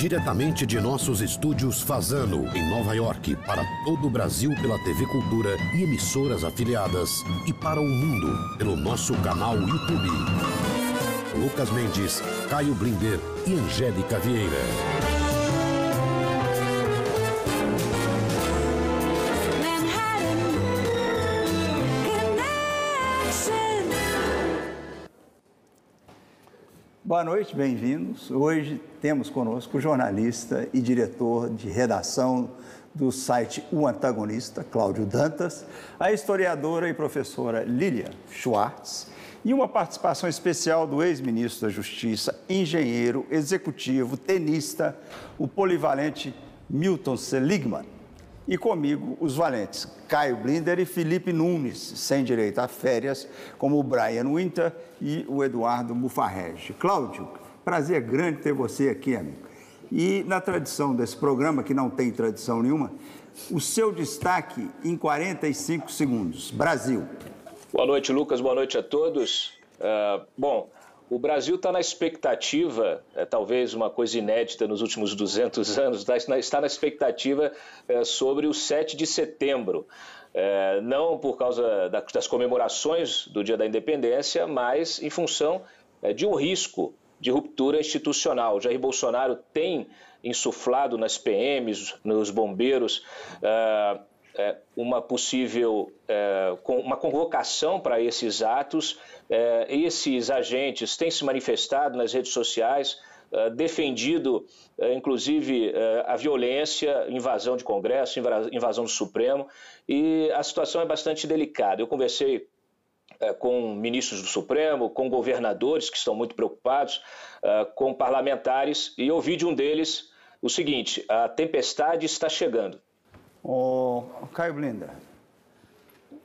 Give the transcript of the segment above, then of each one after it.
Diretamente de nossos estúdios Fazano, em Nova York, para todo o Brasil pela TV Cultura e emissoras afiliadas, e para o mundo pelo nosso canal YouTube. Lucas Mendes, Caio Blinder e Angélica Vieira. Boa noite, bem-vindos. Hoje temos conosco o jornalista e diretor de redação do site O Antagonista, Cláudio Dantas, a historiadora e professora Lilia Schwartz e uma participação especial do ex-ministro da Justiça, engenheiro, executivo, tenista, o polivalente Milton Seligman. E comigo, os valentes Caio Blinder e Felipe Nunes, sem direito a férias, como o Brian Winter e o Eduardo Mufarrege. Cláudio, prazer grande ter você aqui, amigo. E na tradição desse programa, que não tem tradição nenhuma, o seu destaque em 45 segundos. Brasil. Boa noite, Lucas. Boa noite a todos. Uh, bom, o Brasil está na expectativa, é, talvez uma coisa inédita nos últimos 200 anos, tá, está na expectativa é, sobre o 7 de setembro. É, não por causa da, das comemorações do Dia da Independência, mas em função é, de um risco de ruptura institucional. Jair Bolsonaro tem insuflado nas PMs, nos bombeiros, é, é, uma possível uma convocação para esses atos. É, esses agentes têm se manifestado nas redes sociais, defendido inclusive a violência, invasão de Congresso, invasão do Supremo, e a situação é bastante delicada. Eu conversei com ministros do Supremo, com governadores que estão muito preocupados, com parlamentares, e ouvi de um deles o seguinte: a tempestade está chegando. O Caio Blinda,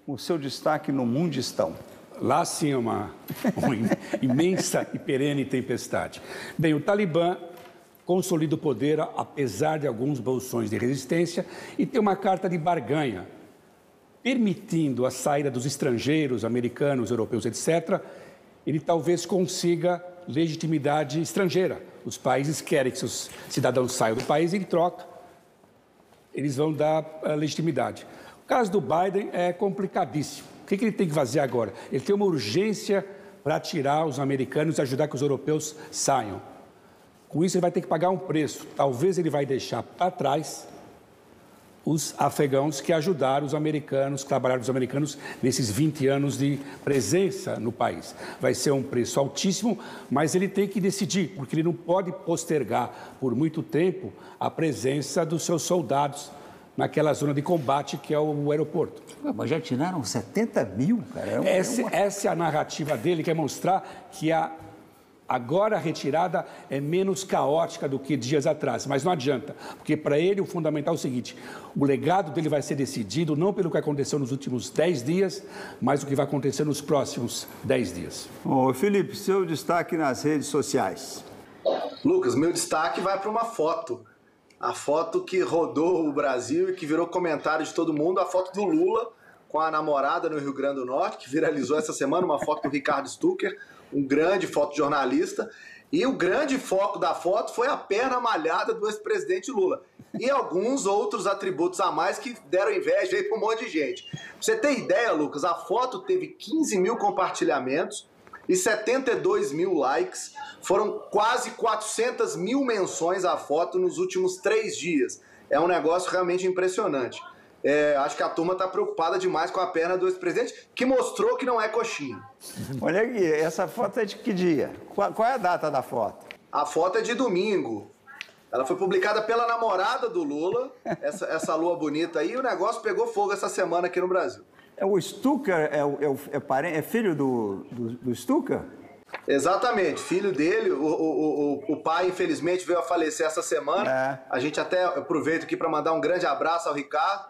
o seu destaque no Mundistão. Lá sim é uma, uma imensa e perene tempestade. Bem, o Talibã consolida o poder apesar de alguns bolsões de resistência e tem uma carta de barganha, permitindo a saída dos estrangeiros, americanos, europeus, etc. Ele talvez consiga legitimidade estrangeira. Os países querem que seus cidadãos saiam do país e, em troca, eles vão dar a legitimidade. O caso do Biden é complicadíssimo. O que, ele tem que fazer agora? Ele tem uma urgência para tirar os americanos e ajudar que os europeus saiam. Com isso, ele vai ter que pagar um preço. Talvez ele vai deixar para trás os afegãos que ajudaram os americanos, que trabalharam os americanos nesses 20 anos de presença no país. Vai ser um preço altíssimo, mas ele tem que decidir, porque ele não pode postergar por muito tempo a presença dos seus soldados naquela zona de combate que é o aeroporto. Mas já tiraram 70 mil, cara. É uma, essa, é uma... essa é a narrativa dele, que é mostrar que a Agora a retirada é menos caótica do que dias atrás, mas não adianta, porque para ele o fundamental é o seguinte: o legado dele vai ser decidido não pelo que aconteceu nos últimos 10 dias, mas o que vai acontecer nos próximos 10 dias. Ô, Felipe, seu destaque nas redes sociais. Lucas, meu destaque vai para uma foto. A foto que rodou o Brasil e que virou comentário de todo mundo, a foto do Lula com a namorada no Rio Grande do Norte, que viralizou essa semana, uma foto do Ricardo Stucker um grande fotojornalista. E o grande foco da foto foi a perna malhada do ex-presidente Lula. E alguns outros atributos a mais que deram inveja aí para um monte de gente. Pra você ter ideia, Lucas, a foto teve 15 mil compartilhamentos e 72 mil likes. Foram quase 400 mil menções à foto nos últimos três dias. É um negócio realmente impressionante. É, acho que a turma está preocupada demais com a perna do ex-presidente, que mostrou que não é coxinha. Olha aqui, essa foto é de que dia? Qual, qual é a data da foto? A foto é de domingo. Ela foi publicada pela namorada do Lula, essa, essa lua bonita aí, e o negócio pegou fogo essa semana aqui no Brasil. É o Stucker, é, é, é, parente, é filho do, do, do Stucker? Exatamente, filho dele, o, o, o, o, pai infelizmente veio a falecer essa semana. É. A gente até aproveita aqui para mandar um grande abraço ao Ricardo,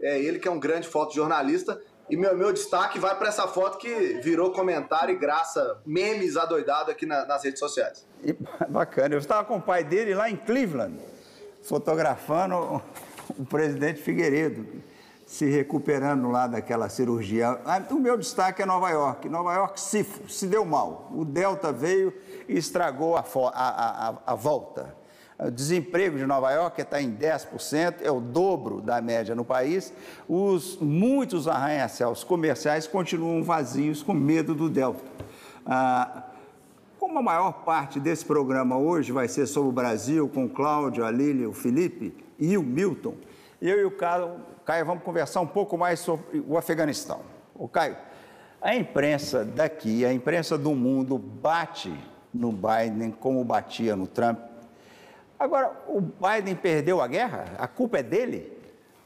é ele que é um grande fotojornalista. E meu, meu destaque vai para essa foto que virou comentário e graça, memes adoidado aqui na, nas redes sociais. E, bacana. Eu estava com o pai dele lá em Cleveland, fotografando o presidente Figueiredo, se recuperando lá daquela cirurgia. Ah, o meu destaque é Nova York. Nova York se, se deu mal. O Delta veio e estragou a, a, a, a volta. O desemprego de Nova York está em 10%, é o dobro da média no país. Os, muitos arranha-céus comerciais continuam vazios com medo do Delta. Ah, como a maior parte desse programa hoje vai ser sobre o Brasil, com o Cláudio, a Lília, o Felipe e o Milton, eu e o Caio, Caio vamos conversar um pouco mais sobre o Afeganistão. O Caio, a imprensa daqui, a imprensa do mundo bate no Biden como batia no Trump Agora, o Biden perdeu a guerra? A culpa é dele?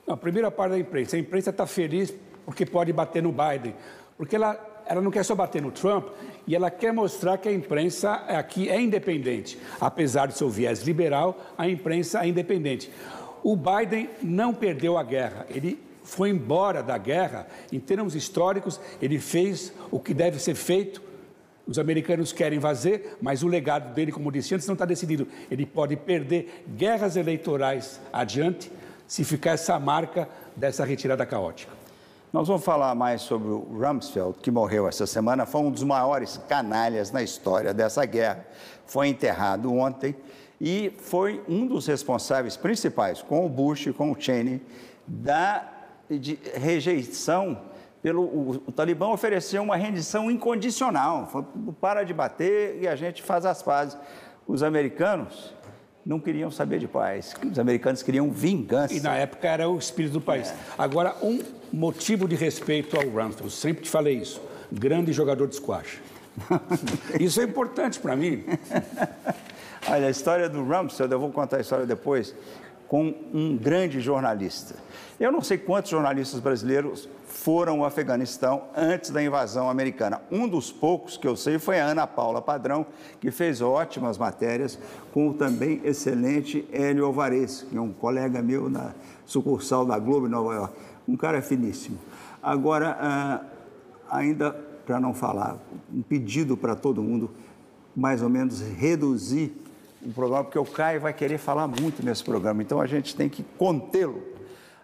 Não, a primeira parte da imprensa. A imprensa está feliz porque pode bater no Biden. Porque ela, ela não quer só bater no Trump e ela quer mostrar que a imprensa aqui é independente. Apesar do seu viés liberal, a imprensa é independente. O Biden não perdeu a guerra. Ele foi embora da guerra. Em termos históricos, ele fez o que deve ser feito os americanos querem fazer, mas o legado dele, como disse antes, não está decidido. Ele pode perder guerras eleitorais adiante se ficar essa marca dessa retirada caótica. Nós vamos falar mais sobre o Rumsfeld, que morreu essa semana. Foi um dos maiores canalhas na história dessa guerra. Foi enterrado ontem e foi um dos responsáveis principais, com o Bush e com o Cheney, da rejeição pelo, o, o, Talibã ofereceu uma rendição incondicional, falou, para de bater e a gente faz as pazes. Os americanos não queriam saber de paz, os americanos queriam vingança. E na época era o espírito do país. É. Agora, um motivo de respeito ao Rumsfeld, sempre te falei isso, grande jogador de squash. isso é importante para mim. Olha, a história do Rumsfeld, eu vou contar a história depois, com um grande jornalista. Eu não sei quantos jornalistas brasileiros foram ao Afeganistão antes da invasão americana. Um dos poucos que eu sei foi a Ana Paula Padrão, que fez ótimas matérias com o também excelente Hélio Alvarez, que é um colega meu na sucursal da Globo em Nova York. Um cara finíssimo. Agora, ah, ainda para não falar, um pedido para todo mundo, mais ou menos reduzir o programa, porque o Caio vai querer falar muito nesse programa, então a gente tem que contê-lo.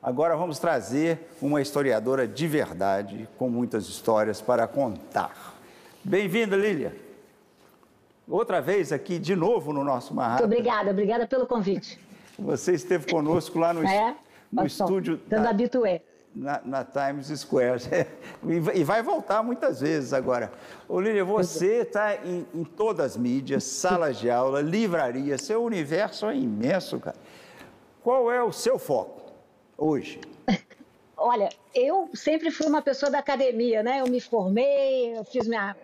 Agora vamos trazer uma historiadora de verdade, com muitas histórias para contar. Bem-vinda, Lília. Outra vez aqui, de novo, no nosso Marrado. Muito obrigada, obrigada pelo convite. Você esteve conosco lá no, é? no estúdio. Dando da... habitué na, na, Times Square. e vai voltar muitas vezes agora. Olívia, você está em, em, todas as mídias, salas de aula, livraria, seu universo é imenso, cara. Qual é o seu foco hoje? Olha, eu sempre fui uma pessoa da academia, né? Eu me formei, eu fiz minha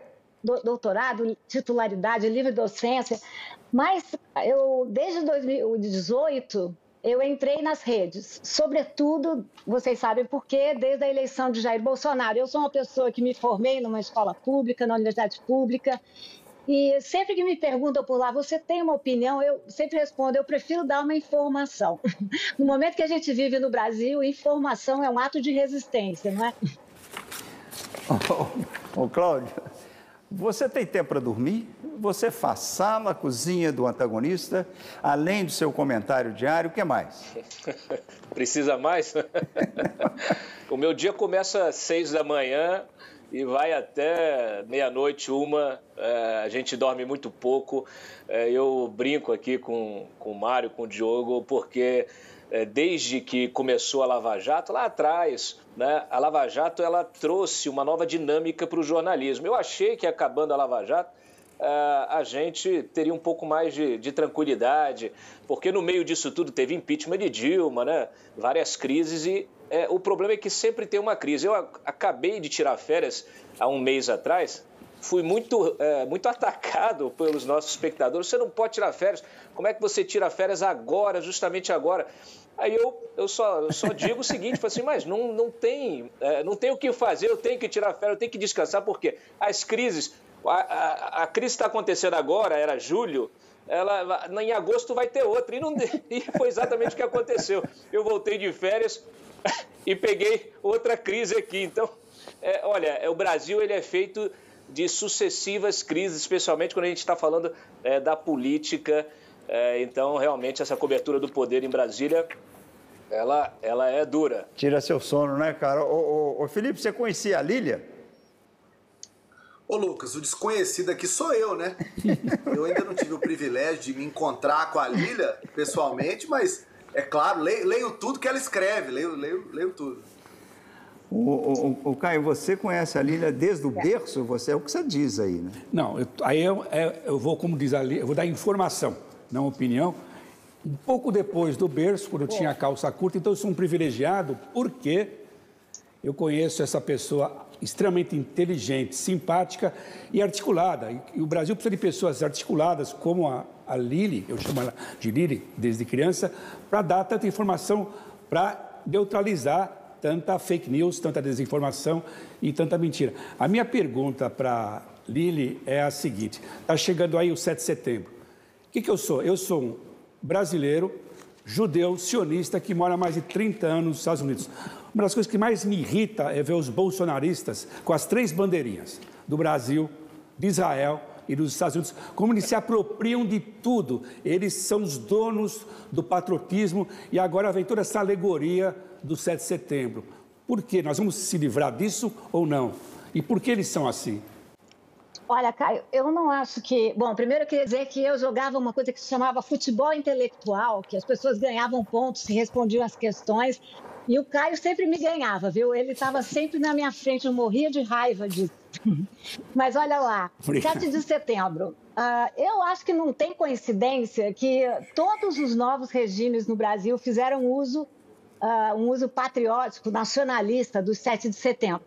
doutorado, titularidade, livre docência, mas eu desde 2018 eu entrei nas redes, sobretudo, vocês sabem por quê, desde a eleição de Jair Bolsonaro. Eu sou uma pessoa que me formei numa escola pública, na universidade pública, e sempre que me perguntam por lá, você tem uma opinião? Eu sempre respondo, eu prefiro dar uma informação. No momento que a gente vive no Brasil, informação é um ato de resistência, não é? Ô, Cláudio, você tem tempo para dormir? Você faz sala, cozinha do antagonista, além do seu comentário diário, o que mais? Precisa mais? o meu dia começa às seis da manhã e vai até meia-noite, uma. É, a gente dorme muito pouco. É, eu brinco aqui com, com o Mário, com o Diogo, porque é, desde que começou a Lava Jato, lá atrás, né, a Lava Jato ela trouxe uma nova dinâmica para o jornalismo. Eu achei que acabando a Lava Jato, é, a gente teria um pouco mais de, de, tranquilidade, porque no meio disso tudo teve impeachment de Dilma, né, várias crises, e é, o problema é que sempre tem uma crise. Eu acabei de tirar férias há um mês atrás, fui muito, é, muito atacado pelos nossos espectadores. Você não pode tirar férias. Como é que você tira férias agora, justamente agora? Aí eu, eu, só, eu só digo o seguinte, assim, mas não, não, tem, é, não tem o que fazer, eu tenho que tirar férias, eu tenho que descansar, porque as crises, a, a, a crise está acontecendo agora, era julho, ela, em agosto vai ter outra, e, não, e foi exatamente o que aconteceu. Eu voltei de férias e peguei outra crise aqui, então, é, olha, é, o Brasil ele é feito de sucessivas crises, especialmente quando a gente está falando é, da política, é, então, realmente, essa cobertura do poder em Brasília, ela, ela é dura. Tira seu sono, né, cara? Ô, ô, ô Felipe, você conhecia a Lília? Ô Lucas, o desconhecido aqui sou eu, né? Eu ainda não tive o privilégio de me encontrar com a Lília pessoalmente, mas é claro, leio, leio tudo que ela escreve, leio, leio, leio tudo. O, o, o, Caio, você conhece a Lília desde o berço? Você é o que você diz aí, né? Não, eu, aí eu, é, eu vou, como diz ali, eu vou dar informação, não opinião. Um pouco depois do berço, quando eu tinha a calça curta, então eu sou um privilegiado, porque eu conheço essa pessoa extremamente inteligente, simpática e articulada. E, o Brasil precisa de pessoas articuladas como a, a Lili, eu chamo ela de Lili desde criança, para dar tanta informação, para neutralizar tanta fake news, tanta desinformação e tanta mentira. A minha pergunta para Lili é a seguinte: está chegando aí o 7 de setembro. O que, que eu sou? Eu sou um brasileiro, judeu, sionista, que mora há mais de 30 anos nos Estados Unidos. Uma das coisas que mais me irrita é ver os bolsonaristas com as três bandeirinhas do Brasil, de Israel e dos Estados Unidos, como eles se apropriam de tudo. Eles são os donos do patriotismo e agora vem toda essa alegoria do 7 de setembro. Por quê? Nós vamos se livrar disso ou não? E por que eles são assim? Olha, Caio, eu não acho que. Bom, primeiro eu queria dizer que eu jogava uma coisa que se chamava futebol intelectual, que as pessoas ganhavam pontos respondiam as questões. E o Caio sempre me ganhava, viu? Ele estava sempre na minha frente, eu morria de raiva disso. Mas olha lá, Obrigado. 7 de setembro. Uh, eu acho que não tem coincidência que todos os novos regimes no Brasil fizeram uso uh, um uso patriótico, nacionalista do 7 de setembro.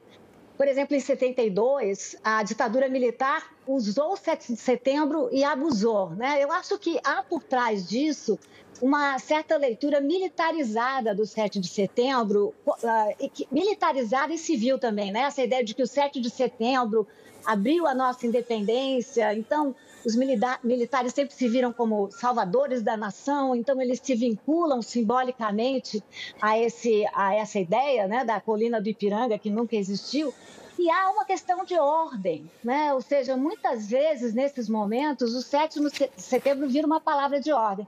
Por exemplo, em 72, a ditadura militar usou o 7 de setembro e abusou. Né? Eu acho que há por trás disso uma certa leitura militarizada do 7 de setembro, uh, militarizada e civil também, né? Essa ideia de que o 7 de setembro abriu a nossa independência. Então, os militares sempre se viram como salvadores da nação, então eles se vinculam simbolicamente a, esse, a essa ideia né, da colina do Ipiranga, que nunca existiu. E há uma questão de ordem, né? ou seja, muitas vezes nesses momentos o 7 de setembro vira uma palavra de ordem.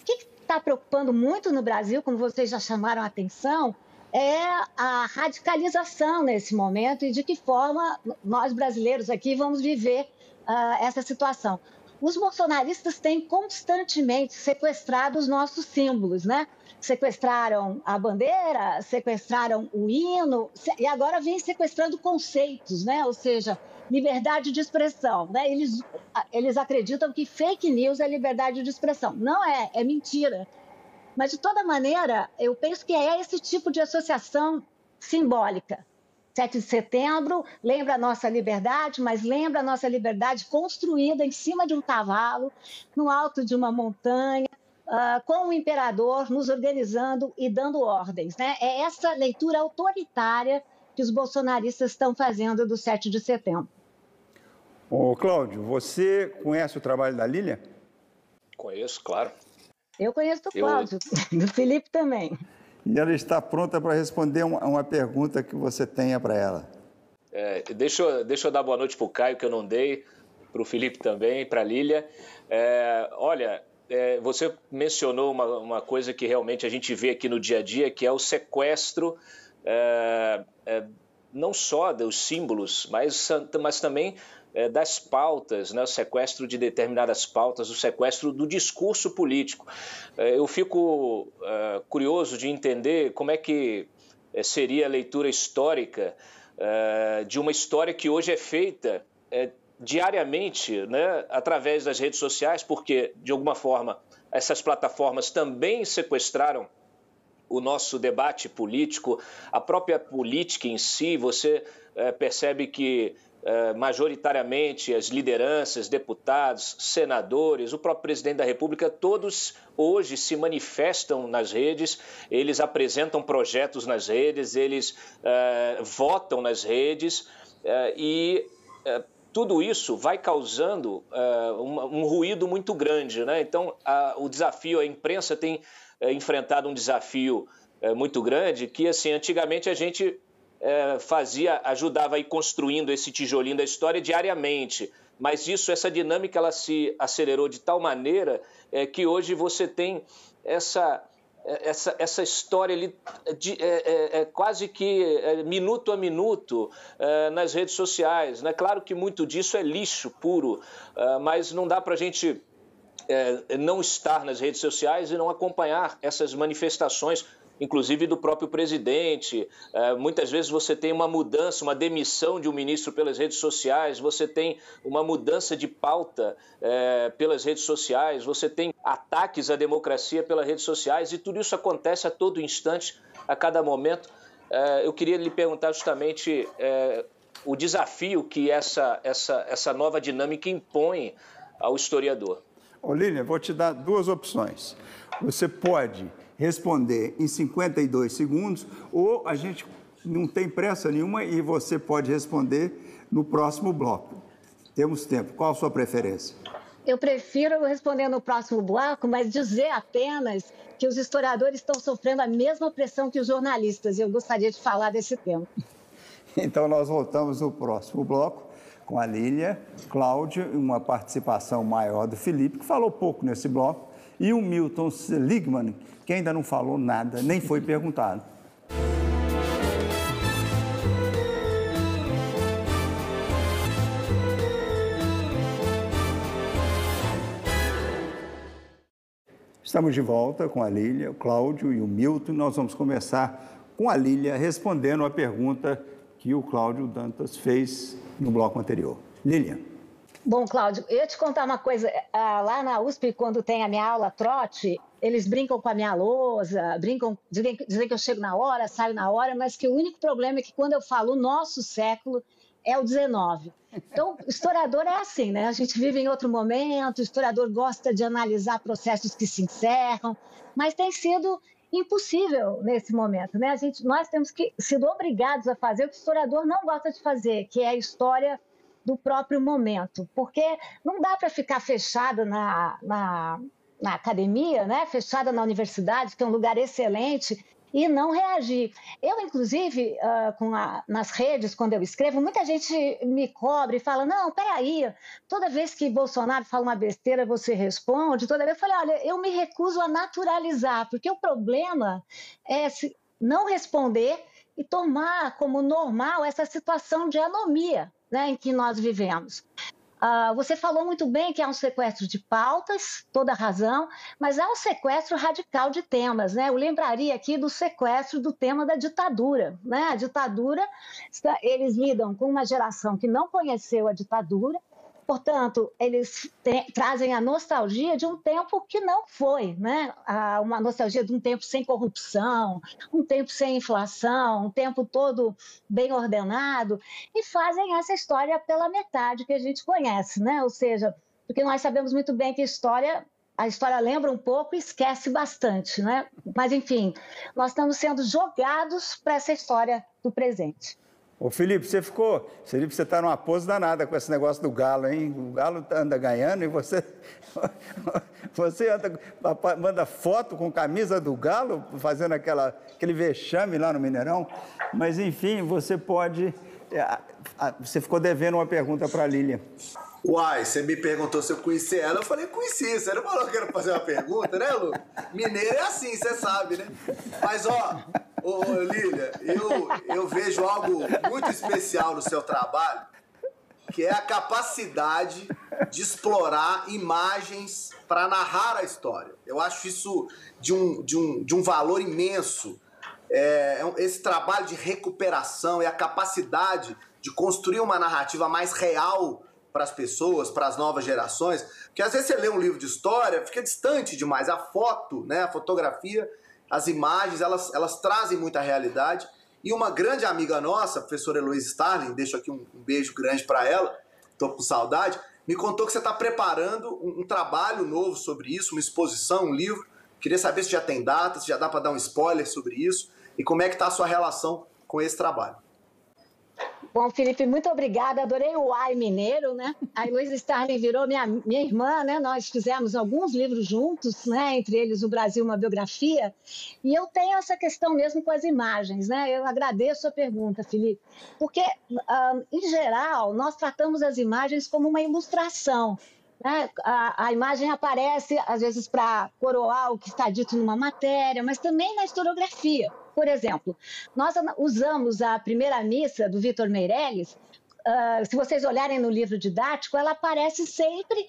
O que está preocupando muito no Brasil, como vocês já chamaram a atenção, é a radicalização nesse momento e de que forma nós brasileiros aqui vamos viver uh, essa situação. Os bolsonaristas têm constantemente sequestrado os nossos símbolos, né? Sequestraram a bandeira, sequestraram o hino e agora vêm sequestrando conceitos, né? Ou seja, liberdade de expressão, né? Eles, eles acreditam que fake news é liberdade de expressão. Não é, é mentira. Mas, de toda maneira, eu penso que é esse tipo de associação simbólica. 7 de setembro lembra a nossa liberdade, mas lembra a nossa liberdade construída em cima de um cavalo, no alto de uma montanha, uh, com o imperador nos organizando e dando ordens. Né? É essa leitura autoritária que os bolsonaristas estão fazendo do 7 de setembro. Ô, Cláudio, você conhece o trabalho da Lília? Conheço, claro. Eu conheço do Cláudio, eu... do Felipe também. E ela está pronta para responder uma, uma pergunta que você tenha para ela. É, deixa, eu, deixa eu dar boa noite para o Caio, que eu não dei, para o Felipe também, para a Lília. É, olha, é, você mencionou uma, uma, coisa que realmente a gente vê aqui no dia a dia, que é o sequestro, é, é, não só dos símbolos, mas, mas também é, das pautas, né, o sequestro de determinadas pautas, o sequestro do discurso político. É, eu fico é, curioso de entender como é que seria a leitura histórica de uma história que hoje é feita diariamente né, através das redes sociais, porque, de alguma forma, essas plataformas também sequestraram o nosso debate político, a própria política em si, você percebe que majoritariamente as lideranças, deputados, senadores, o próprio presidente da República, todos hoje se manifestam nas redes, eles apresentam projetos nas redes, eles uh, votam nas redes uh, e uh, tudo isso vai causando um, um, ruído muito grande. Né? Então, a, o desafio, a imprensa tem enfrentado um desafio muito grande que, assim, antigamente a gente é, fazia, ajudava a ir construindo esse tijolinho da história diariamente. Mas isso, essa dinâmica, ela se acelerou de tal maneira é, que hoje você tem essa é, essa, essa história ali de, é, é, é quase que é, minuto a minuto é, nas redes sociais. Né? Claro que muito disso é lixo puro, mas não dá para a gente não estar nas redes sociais e não acompanhar essas manifestações inclusive do próprio presidente. É, muitas vezes você tem uma mudança, uma demissão de um ministro pelas redes sociais, você tem uma mudança de pauta é, pelas redes sociais, você tem ataques à democracia pelas redes sociais e tudo isso acontece a todo instante, a cada momento. É, eu queria lhe perguntar justamente o desafio que essa, essa, essa nova dinâmica impõe ao historiador. Olívia, vou te dar duas opções. Você pode responder em 52 segundos, ou a gente não tem pressa nenhuma e você pode responder no próximo bloco. Temos tempo. Qual a sua preferência? Eu prefiro responder no próximo bloco, mas dizer apenas que os historiadores estão sofrendo a mesma pressão que os jornalistas. E eu gostaria de falar desse tema. Então, nós voltamos no próximo bloco com a Lília, Cláudio e uma participação maior do Felipe, que falou pouco nesse bloco, e o Milton Seligman, que ainda não falou nada, nem foi perguntado. Estamos de volta com a Lília, o Cláudio e o Milton. Nós vamos começar com a Lília respondendo a pergunta que o Cláudio Dantas fez no bloco anterior. Lília. Bom, Cláudio, eu ia te contar uma coisa. Ah, lá na USP, quando tem a minha aula trote, eles brincam com a minha lousa, brincam, dizem, dizem que eu chego na hora, saio na hora, mas que o único problema é que quando eu falo o nosso século, é o 19. Então, historiador é assim, né? A gente vive em outro momento, o historiador gosta de analisar processos que se encerram, mas tem sido impossível nesse momento, né? A gente, nós temos que sido obrigados a fazer o que o historiador não gosta de fazer, que é a história do próprio momento, porque não dá para ficar fechada na, na, na, academia, né? fechada na universidade, que é um lugar excelente, e não reagir. Eu, inclusive, uh, a, nas redes, quando eu escrevo, muita gente me cobre e fala: não, peraí, toda vez que Bolsonaro fala uma besteira, você responde. Toda vez eu falei: olha, eu me recuso a naturalizar, porque o problema é não responder e tomar como normal essa situação de anomia né, em que nós vivemos. Uh, você falou muito bem que é um sequestro de pautas, toda razão, mas é um sequestro radical de temas. Né? Eu lembraria aqui do sequestro do tema da ditadura. Né? A ditadura, eles lidam com uma geração que não conheceu a ditadura, Portanto, eles trazem a nostalgia de um tempo que não foi, né? uma nostalgia de um tempo sem corrupção, um tempo sem inflação, um tempo todo bem ordenado, e fazem essa história pela metade que a gente conhece, né? Ou seja, porque nós sabemos muito bem que a história a história lembra um pouco e esquece bastante, né? Mas enfim, nós estamos sendo jogados para essa história do presente. Ô Felipe, você ficou. Felipe, você está numa pose danada com esse negócio do Galo, hein? O Galo anda ganhando e você. Você anda, manda foto com camisa do Galo, fazendo aquela, aquele vexame lá no Mineirão. Mas, enfim, você pode. É, você ficou devendo uma pergunta para a Lília. Uai, você me perguntou se eu conhecia ela, eu falei, conheci. Você não falou que era fazer uma pergunta, né, Lu? Mineiro é assim, você sabe, né? Mas, ó, ô, Lília, eu, eu vejo algo muito especial no seu trabalho, que é a capacidade de explorar imagens para narrar a história. Eu acho isso de um, de um, de um valor imenso. É, é esse trabalho de recuperação e a capacidade de construir uma narrativa mais real para as pessoas, para as novas gerações, porque às vezes você lê um livro de história, fica distante demais. A foto, né, a fotografia, as imagens, elas, elas trazem muita realidade. E uma grande amiga nossa, a professora Heloísa Starling, deixo aqui um, um beijo grande para ela, estou com saudade, me contou que você está preparando um, um, trabalho novo sobre isso, uma exposição, um livro. Queria saber se já tem data, se já dá para dar um spoiler sobre isso e como é que está a sua relação com esse trabalho. Bom, Felipe, muito obrigada. Adorei o Ai Mineiro, né? A Luísa Starling virou minha, minha irmã, né? Nós fizemos alguns livros juntos, né? Entre eles o Brasil, uma biografia. E eu tenho essa questão mesmo com as imagens, né? Eu agradeço a pergunta, Felipe, porque, em geral, nós tratamos as imagens como uma ilustração. Né? A, a imagem aparece, às vezes, para coroar o que está dito numa matéria, mas também na historiografia. Por exemplo, nós usamos a primeira missa do Vitor Meirelles. Uh, se vocês olharem no livro didático, ela aparece sempre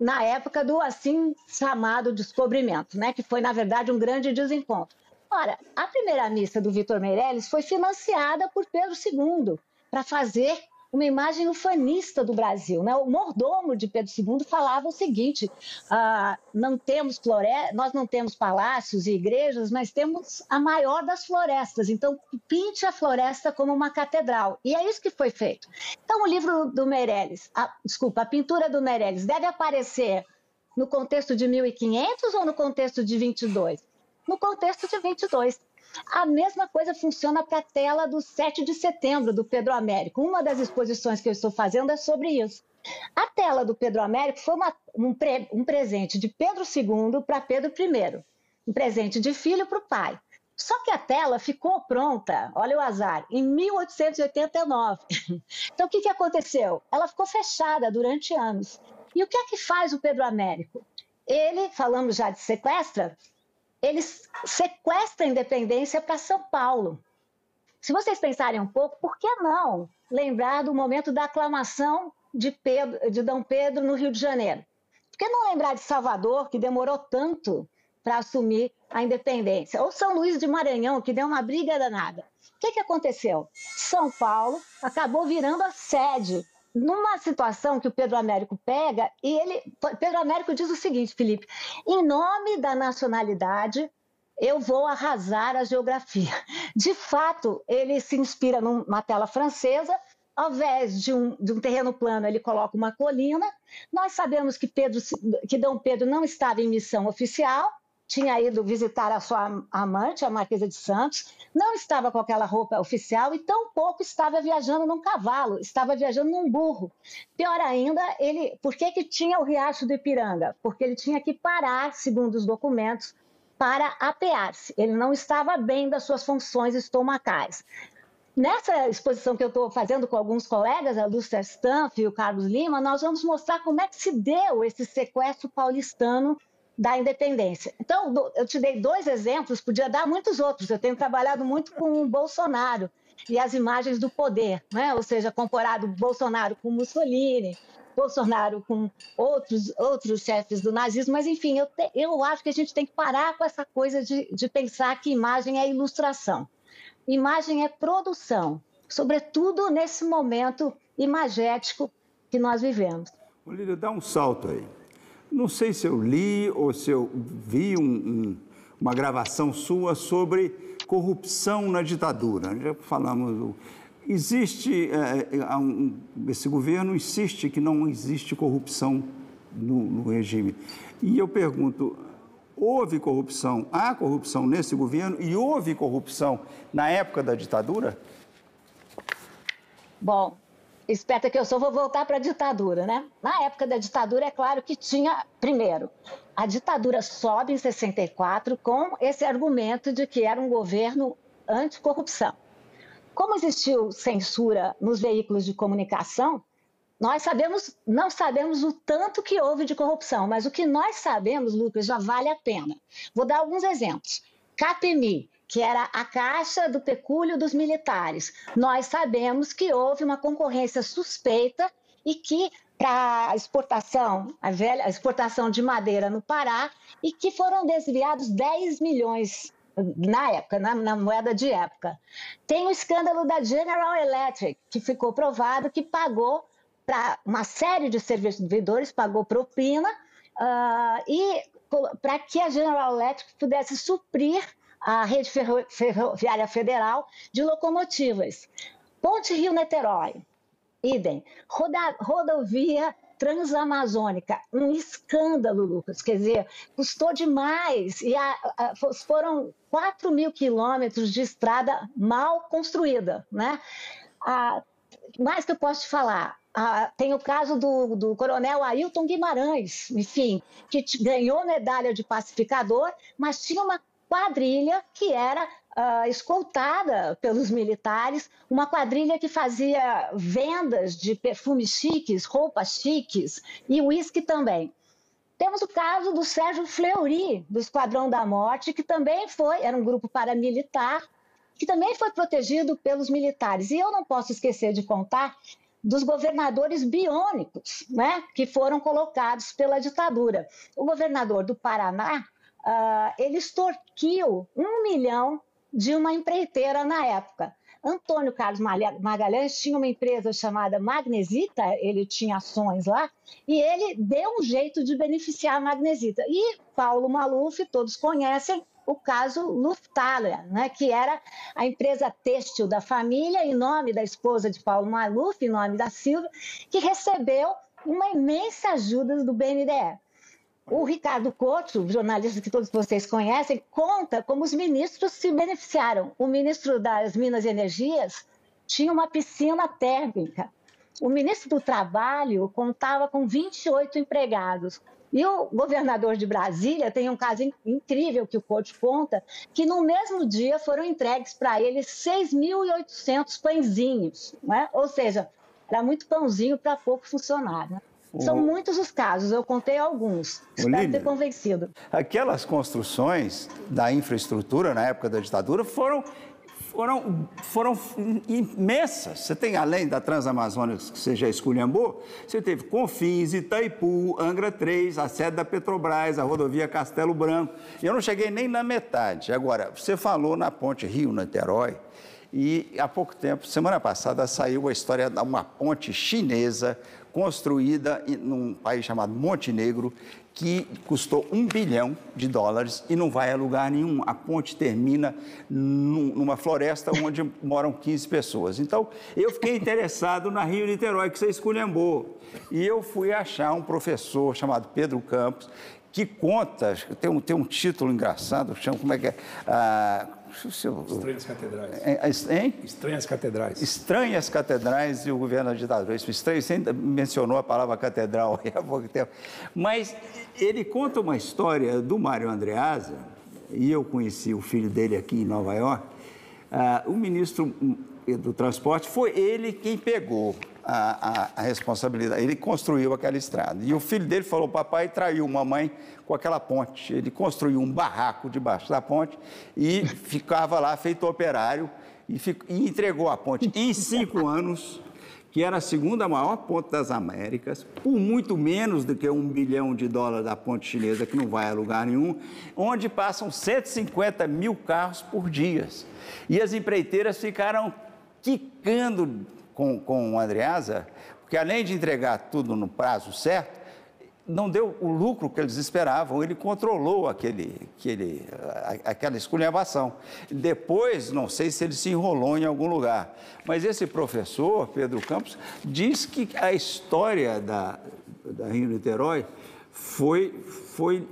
na época do assim chamado descobrimento, né? que foi, na verdade, um grande desencontro. Ora, a primeira missa do Vitor Meirelles foi financiada por Pedro II para fazer uma imagem ufanista do Brasil. Né? O mordomo de Pedro II falava o seguinte: ah, não temos flore... nós não temos palácios e igrejas, mas temos a maior das florestas. Então, pinte a floresta como uma catedral. E é isso que foi feito. Então, o livro do Meirelles, a, desculpa, a pintura do Meirelles deve aparecer no contexto de 1500 ou no contexto de 22? No contexto de 22. A mesma coisa funciona para a tela do 7 de setembro do Pedro Américo. Uma das exposições que eu estou fazendo é sobre isso. A tela do Pedro Américo foi uma, um, pre, um presente de Pedro II para Pedro I, um presente de filho para o pai. Só que a tela ficou pronta, olha o azar, em 1889. Então, o que, que aconteceu? Ela ficou fechada durante anos. E o que é que faz o Pedro Américo? Ele, falamos já de sequestra, eles sequestram a independência para São Paulo. Se vocês pensarem um pouco, por que não lembrar do momento da aclamação de, Pedro, de Dom Pedro no Rio de Janeiro? Por que não lembrar de Salvador, que demorou tanto para assumir a independência? Ou São Luís de Maranhão, que deu uma briga danada. O que, que aconteceu? São Paulo acabou virando a sede numa situação que o Pedro Américo pega, e ele. Pedro Américo diz o seguinte, Felipe: em nome da nacionalidade, eu vou arrasar a geografia. De fato, ele se inspira numa tela francesa, ao invés de um, de um, terreno plano, ele coloca uma colina. Nós sabemos que, Pedro, que Dom Pedro não estava em missão oficial, tinha ido visitar a sua amante, a Marquesa de Santos, não estava com aquela roupa oficial e tampouco estava viajando num cavalo, estava viajando num burro. Pior ainda, ele, por que, que tinha o Riacho do Ipiranga? Porque ele tinha que parar, segundo os documentos, para apear-se. Ele não estava bem das suas funções estomacais. Nessa exposição que eu estou fazendo com alguns colegas, a Lúcia Stampf e o Carlos Lima, nós vamos mostrar como é que se deu esse sequestro paulistano da independência. Então, eu te dei dois exemplos, podia dar muitos outros. Eu tenho trabalhado muito com o Bolsonaro e as imagens do poder, né? ou seja, comparado Bolsonaro com Mussolini, Bolsonaro com outros, outros chefes do nazismo, mas enfim, eu, te, eu acho que a gente tem que parar com essa coisa de, de pensar que imagem é ilustração. Imagem é produção, sobretudo nesse momento imagético que nós vivemos. Olívio, dá um salto aí. Não sei se eu li ou se eu vi um, um, uma gravação sua sobre corrupção na ditadura. Já falamos. Existe. É, é um, esse governo insiste que não existe corrupção no, no regime. E eu pergunto: houve corrupção, há corrupção nesse governo e houve corrupção na época da ditadura? Bom, esperta que eu sou, vou voltar para a ditadura, né? Na época da ditadura, é claro que tinha, primeiro, a ditadura sobe em 64 com esse argumento de que era um governo anticorrupção. Como existiu censura nos veículos de comunicação, nós sabemos, não sabemos o tanto que houve de corrupção, mas o que nós sabemos, Lucas, já vale a pena. Vou dar alguns exemplos. CAPEMI, que era a caixa do pecúlio dos militares. Nós sabemos que houve uma concorrência suspeita e que para a exportação, a velha a exportação de madeira no Pará, e que foram desviados 10 milhões na época, na, na, moeda de época. Tem o escândalo da General Electric, que ficou provado que pagou para uma série de servidores, pagou propina, uh, e para que a General Electric pudesse suprir a rede ferroviária federal de locomotivas. Ponte Rio-Niterói, idem. Roda, rodovia transamazônica, um escândalo, Lucas. Quer dizer, custou demais. E a, a, foram 4 mil quilômetros de estrada mal construída. Né? A, mais que eu posso te falar? Ah, tem o caso do, do, coronel Ailton Guimarães, enfim, que ganhou medalha de pacificador, mas tinha uma quadrilha que era uh, escoltada pelos militares, uma quadrilha que fazia vendas de perfumes chiques, roupas chiques e uísque também. Temos o caso do Sérgio Fleury, do Esquadrão da Morte, que também foi, era um grupo paramilitar, que também foi protegido pelos militares. E eu não posso esquecer de contar dos governadores biônicos, né, que foram colocados pela ditadura. O governador do Paraná, uh, ele extorquiu um milhão de uma empreiteira na época. Antônio Carlos Magalhães tinha uma empresa chamada Magnesita, ele tinha ações lá, e ele deu um jeito de beneficiar a Magnesita. E Paulo Maluf, todos conhecem, o caso Lufthansa, né, que era a empresa têxtil da família, em nome da esposa de Paulo Maluf, em nome da Silvia, que recebeu uma imensa ajuda do BNDE. O Ricardo Couto, jornalista que todos vocês conhecem, conta como os ministros se beneficiaram. O ministro das Minas e Energias tinha uma piscina térmica. O ministro do Trabalho contava com 28 empregados. E o governador de Brasília tem um caso incrível que o Couto conta, que no mesmo dia foram entregues para ele 6.800 pãezinhos. Né? Ou seja, era muito pãozinho para pouco funcionário. São muitos os casos, eu contei alguns. Espero ter convencido. Aquelas construções da infraestrutura na época da ditadura foram foram, foram imensas. Você tem, além da Transamazônica, que você já esculhambou, você teve Confins, Itaipu, Angra 3, a sede da Petrobras, a rodovia Castelo Branco. E eu não cheguei nem na metade. Agora, você falou na ponte Rio-Niterói, e há pouco tempo, semana passada, saiu a história de uma ponte chinesa construída num país chamado Montenegro, que custou um bilhão de dólares e não vai a lugar nenhum. A ponte termina numa floresta onde moram 15 pessoas. Então, eu fiquei interessado na Rio Niterói, que você esculhambou. E eu fui achar um professor chamado Pedro Campos, que conta, tem um, tem um título engraçado, chama, como é que é? Ah, Estranhas Catedrais. É, é, hein? Estranhas Catedrais. Estranhas Catedrais e o governo da ditadura. Isso estranho, você mencionou a palavara catedral há pouco tempo. Mas ele conta uma história do Mário Andreasa, e eu conheci o filho dele aqui em Nova York. Ah, o ministro do transporte foi ele quem pegou a, a, a, responsabilidade. Ele construiu aquela estrada. E o filho dele falou: papai traiu mamãe com aquela ponte. Ele construiu um barraco debaixo da ponte e ficava lá feito operário e, fico, e entregou a ponte em cinco anos. Que era a segunda maior ponte das Américas, por muito menos do que um bilhão de dólares da ponte chinesa, que não vai a lugar nenhum, onde passam 150 mil carros por dia. E as empreiteiras ficaram quicando com, com o Andreasa, porque além de entregar tudo no prazo certo, não deu o lucro que eles esperavam, ele controlou aquele, aquele, aquela esculhambação. Depois, não sei se ele se enrolou em algum lugar, mas esse professor, Pedro Campos, diz que a história da, da Rio Niterói foi, foi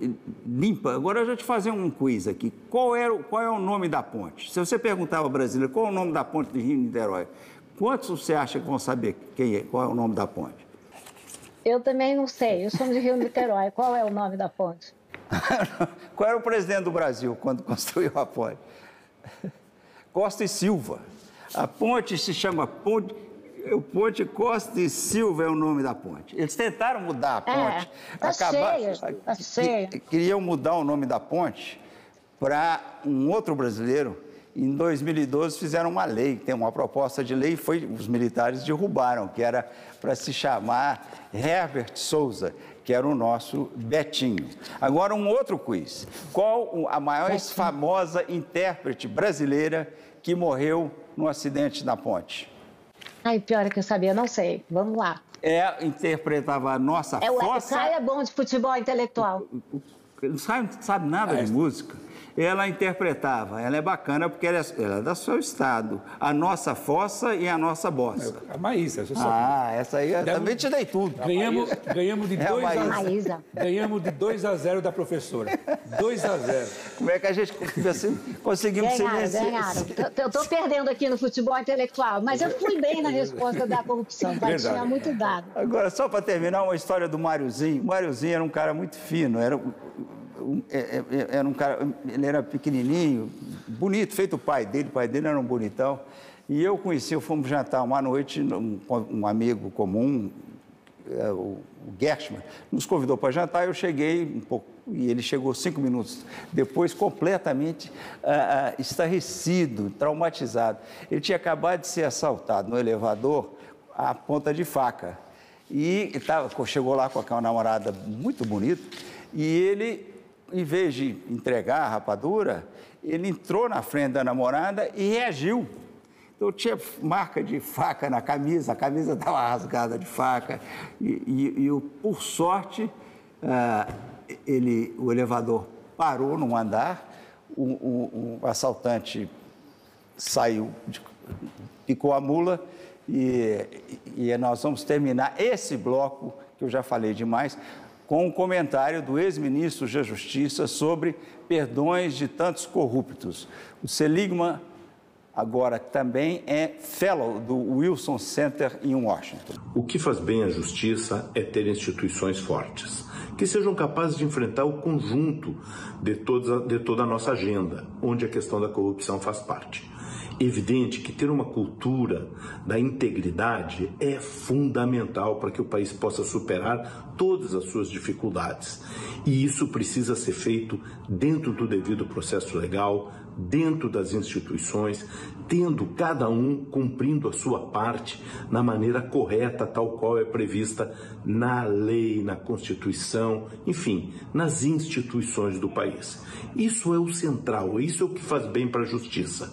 limpa. Agora, eu vou te fazer um quiz aqui. Qual, era, qual é o nome da ponte? Se você perguntava ao brasileiro qual é o nome da ponte de Rio Niterói, Quantos você acha que vão saber quem é, qual é o nome da ponte? Eu também não sei. Eu sou de Rio Niterói. Qual é o nome da ponte? qual era o presidente do Brasil quando construiu a ponte? Costa e Silva. A ponte se chama Ponte. O Ponte Costa e Silva é o nome da ponte. Eles tentaram mudar a é, ponte. É, tá acabar, cheio, tá. Queriam mudar o nome da ponte para um outro brasileiro em 2012 fizeram uma lei, tem uma proposta de lei, foi os militares derrubaram, que era para se chamar Herbert Souza, que era o nosso Betinho. Agora um outro quiz. Qual a maior Betinho. famosa intérprete brasileira que morreu no acidente da ponte? Ai, pior é que eu sabia, não sei. Vamos lá. É, interpretava a nossa é, fossa... O Caio é bom de futebol intelectual. Não sabe, sabe nada de música ela interpretava. Ela é bacana porque ela é, ela é do seu estado. A nossa fossa e a nossa bossa. A Maísa, você sabe. Ah, essa aí eu também te dei tudo. Ganhamos, ganhamos de 2 é a, a Ganhamos de 2 a 0 da professora. 2 a 0. Como é que a gente conseguimos ganharam, silenciar? Ganharam. Eu estou perdendo aqui no futebol intelectual, mas eu fui bem na resposta da corrupção. Vai tinha muito dado. Agora, só para terminar, uma história do Máriozinho. O Máriozinho era um cara muito fino, era é, é, era um cara, ele era pequenininho, bonito, feito o pai dele, o pai dele era um bonitão. E eu conheci, fomos jantar uma noite, um, um amigo comum, é, o Gershman, nos convidou para jantar, eu cheguei um pouco, e ele chegou cinco minutos depois, completamente ah, estarrecido, traumatizado. Ele tinha acabado de ser assaltado no elevador à ponta de faca. E tava, chegou lá com aquela namorada muito bonita, e ele, em vez de entregar a rapadura, ele entrou na frente da namorada e reagiu. Então tinha marca de faca na camisa, a camisa estava rasgada de faca. E, e, e por sorte, uh, ele, o elevador parou num andar, o, o, o assaltante saiu, picou a mula e, e nós vamos terminar esse bloco, que eu já falei demais, com um comentário do ex-ministro da Justiça sobre perdões de tantos corruptos. O Seligman agora também é fellow do Wilson Center em Washington. O que faz bem à justiça é ter instituições fortes, que sejam capazes de enfrentar o conjunto de, toda, de toda a nossa agenda, onde a questão da corrupção faz parte evidente que ter uma cultura da integridade é fundamental para que o país possa superar todas as suas dificuldades. E isso precisa ser feito dentro do devido processo legal, dentro das instituições, tendo cada um cumprindo a sua parte na maneira correta, tal qual é prevista na lei, na Constituição, enfim, nas instituições do país. Isso é o central, isso é o que faz bem para a justiça.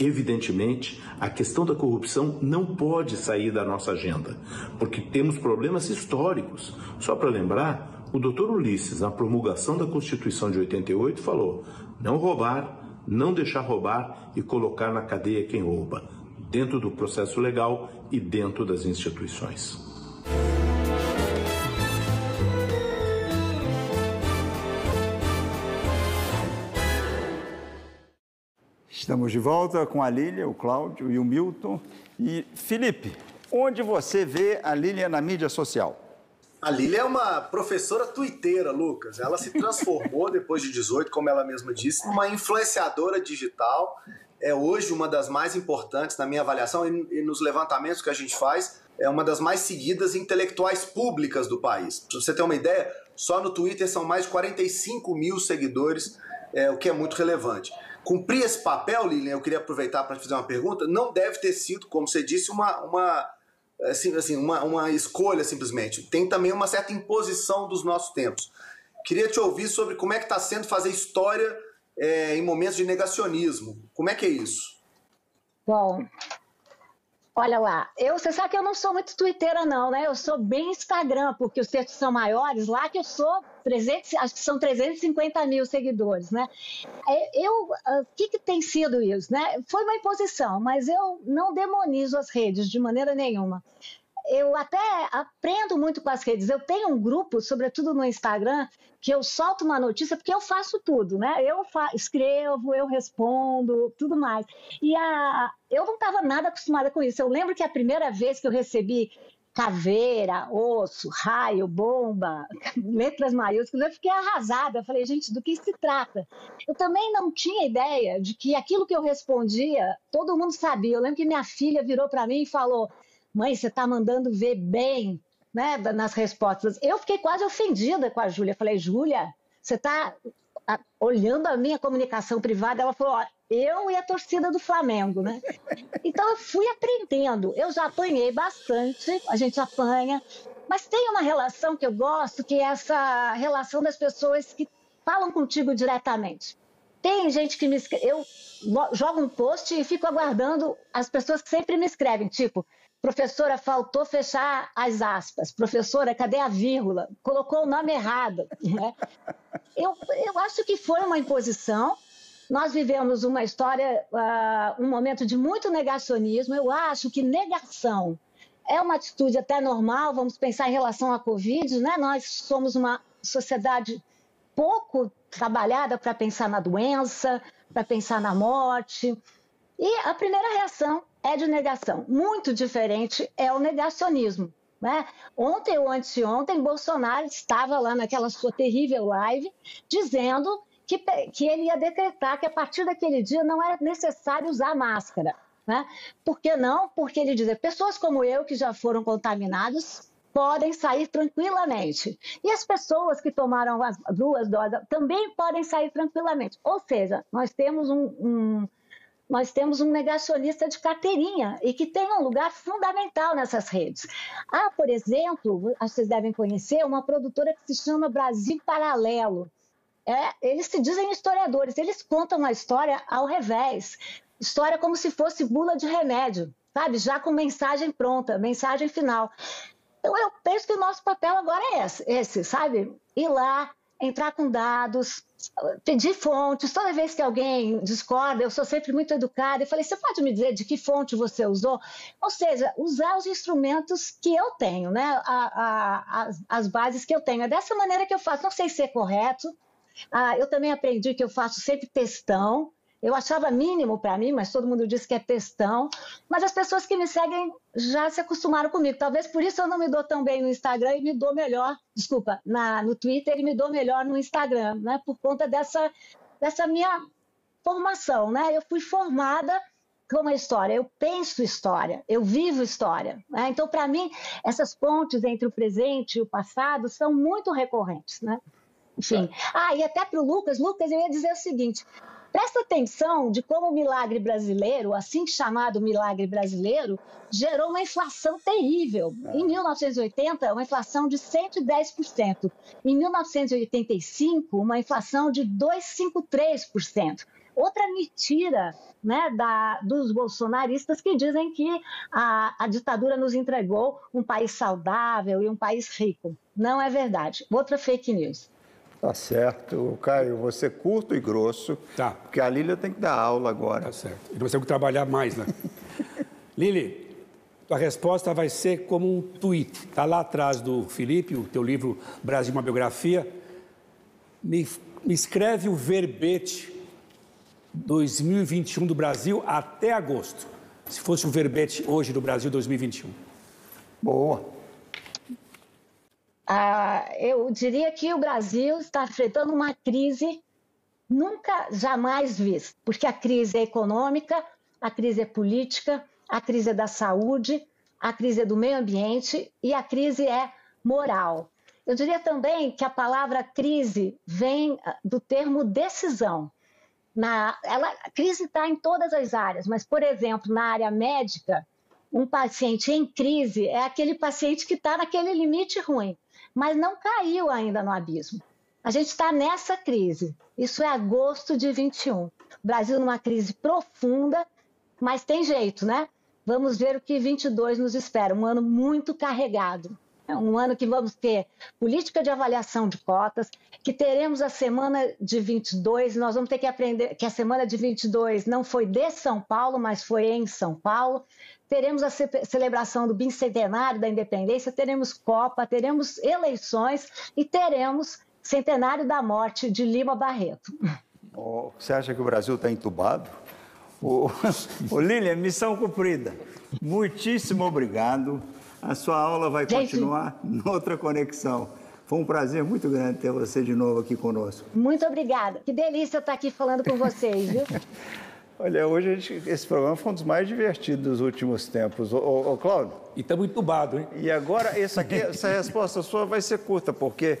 Evidentemente, a questão da corrupção não pode sair da nossa agenda, porque temos problemas históricos. Só para lembrar, o doutor Ulisses, na promulgação da Constituição de 88, falou: não roubar, não deixar roubar e colocar na cadeia quem rouba, dentro do processo legal e dentro das instituições. Estamos de volta com a Lília, o Cláudio e o Milton. E Felipe, onde você vê a Lília na mídia social? A Lília é uma professora tuiteira, Lucas. Ela se transformou depois de 18, como ela mesma disse, uma influenciadora digital. É hoje uma das mais importantes na minha avaliação e nos levantamentos que a gente faz, é uma das mais seguidas intelectuais públicas do país. Para você ter uma ideia, só no Twitter são mais de 45 mil seguidores, é, o que é muito relevante. Cumprir esse papel, Lilian, eu queria aproveitar para fazer uma pergunta, não deve ter sido, como você disse, uma, uma, assim, assim, uma, uma escolha simplesmente. Tem também uma certa imposição dos nossos tempos. Queria te ouvir sobre como é que está sendo fazer história é, em momentos de negacionismo. Como é que é isso? Bom, Olha lá, eu, você sabe que eu não sou muito twitteira não, né? Eu sou bem Instagram, porque os textos são maiores, lá que eu sou 300, acho que são 350 mil seguidores, né? É, eu, ah, o que, que tem sido isso, né? Foi uma imposição, mas eu não demonizo as redes de maneira nenhuma eu até aprendo muito com as redes. Eu tenho um grupo, sobretudo no Instagram, que eu solto uma notícia porque eu faço tudo, né? Eu escrevo, eu respondo, tudo mais. E a, eu não estava nada acostumada com isso. Eu lembro que a primeira vez que eu recebi caveira, osso, raio, bomba, letras maiúsculas, eu fiquei arrasada. Eu falei, gente, do que se trata? Eu também não tinha ideia de que aquilo que eu respondia, todo mundo sabia. Eu lembro que minha filha virou para mim e falou: mãe, você está mandando ver bem né, nas respostas. Eu fiquei quase ofendida com a Júlia. Falei, Júlia, você está olhando a minha comunicação privada? Ela falou, ó, eu e a torcida do Flamengo, né? Então eu fui aprendendo. Eu já apanhei bastante, a gente apanha, mas tem uma relação que eu gosto, que é essa relação das pessoas que falam contigo diretamente. Tem gente que me escreve, eu jogo um post e fico aguardando as pessoas que sempre me escrevem, tipo, Professora, faltou fechar as aspas. Professora, cadê a vírgula? Colocou o nome errado. Né? Eu, eu acho que foi uma imposição. Nós vivemos uma história, uh, um momento de muito negacionismo. Eu acho que negação é uma atitude até normal. Vamos pensar em relação à Covid, né? Nós somos uma sociedade pouco trabalhada para pensar na doença, para pensar na morte. E a primeira reação é de negação. Muito diferente é o negacionismo. Né? Ontem ou anteontem, Bolsonaro estava lá naquela sua terrível live dizendo que, que ele ia decretar que a partir daquele dia não era necessário usar máscara. Né? Por que não? Porque ele diz: pessoas como eu que já foram contaminadas podem sair tranquilamente. E as pessoas que tomaram as duas doses também podem sair tranquilamente. Ou seja, nós temos um, um nós temos um negacionista de carteirinha e que tem um lugar fundamental nessas redes. Há, por exemplo, vocês devem conhecer, uma produtora que se chama Brasil Paralelo. É, eles se dizem historiadores, eles contam a história ao revés. História como se fosse bula de remédio, sabe? Já com mensagem pronta, mensagem final. Então, eu penso que o nosso papel agora é esse, esse sabe? Ir lá, entrar com dados, pedir fontes. Toda vez que alguém discorda, eu sou sempre muito educada. Eu falei, você pode me dizer de que fonte você usou? Ou seja, usar os instrumentos que eu tenho, né? A, a, as, as, bases que eu tenho. É dessa maneira que eu faço. Não sei se é correto. Ah, eu também aprendi que eu faço sempre testão. Eu achava mínimo para mim, mas todo mundo diz que é textão. Mas as pessoas que me seguem já se acostumaram comigo. Talvez por isso eu não me dou tão bem no Instagram e me dou melhor, desculpa, na, no Twitter e me dou melhor no Instagram, né? Por conta dessa, dessa minha formação, né? Eu fui formada com a história, eu penso história, eu vivo história. Né? Então, para mim, essas pontes entre o presente e o passado são muito recorrentes, né? Enfim. Ah, e até para o Lucas, Lucas, eu ia dizer o seguinte: Presta atenção de como o milagre brasileiro, assim chamado milagre brasileiro, gerou uma inflação terrível. Em 1980, uma inflação de 110%. Em 1985, uma inflação de 253%. Outra mentira né, da, dos bolsonaristas que dizem que a, a ditadura nos entregou um país saudável e um país rico. Não é verdade. Outra fake news. Tá certo. Caio, você curto e grosso. Tá. Porque a Lília tem que dar aula agora. Tá certo. E nós temos que trabalhar mais, né? Lili, tua resposta vai ser como um tweet. Está lá atrás do Felipe, o teu livro Brasil, uma biografia. Me, me escreve o verbete 2021 do Brasil até agosto. Se fosse o verbete hoje do Brasil 2021. Boa. Ah, eu diria que o Brasil está enfrentando uma crise nunca, jamais vista, porque a crise é econômica, a crise é política, a crise é da saúde, a crise é do meio ambiente e a crise é moral. Eu diria também que a palavra crise vem ah, do termo decisão. Na, ela, a crise está em todas as áreas, mas, por exemplo, na área médica, um paciente em crise é aquele paciente que está naquele limite ruim mas não caiu ainda no abismo. A gente está nessa crise. Isso é agosto de 21. O Brasil numa crise profunda, mas tem jeito, né? Vamos ver o que 22 nos espera. Um ano muito carregado. É um ano que vamos ter política de avaliação de cotas, que teremos a semana de 22, nós vamos ter que aprender que a semana de 22 não foi de São Paulo, mas foi em São Paulo teremos a celebração do bicentenário da independência, teremos Copa, teremos eleições e teremos centenário da morte de Lima Barreto. Oh, você acha que o Brasil está entubado? Ô, oh, Lilian, missão cumprida. Muitíssimo obrigado. A sua aula vai continuar Gente, noutra conexão. Foi um prazer muito grande ter você de novo aqui conosco. Muito obrigada. Que delícia estar aqui falando com vocês, viu? Olha, hoje gente, esse programa foi um dos mais divertidos dos últimos tempos. Ô, ô, ô Cláudio. E estamos entubados, hein? E agora, essa, aqui, essa resposta sua vai ser curta, porque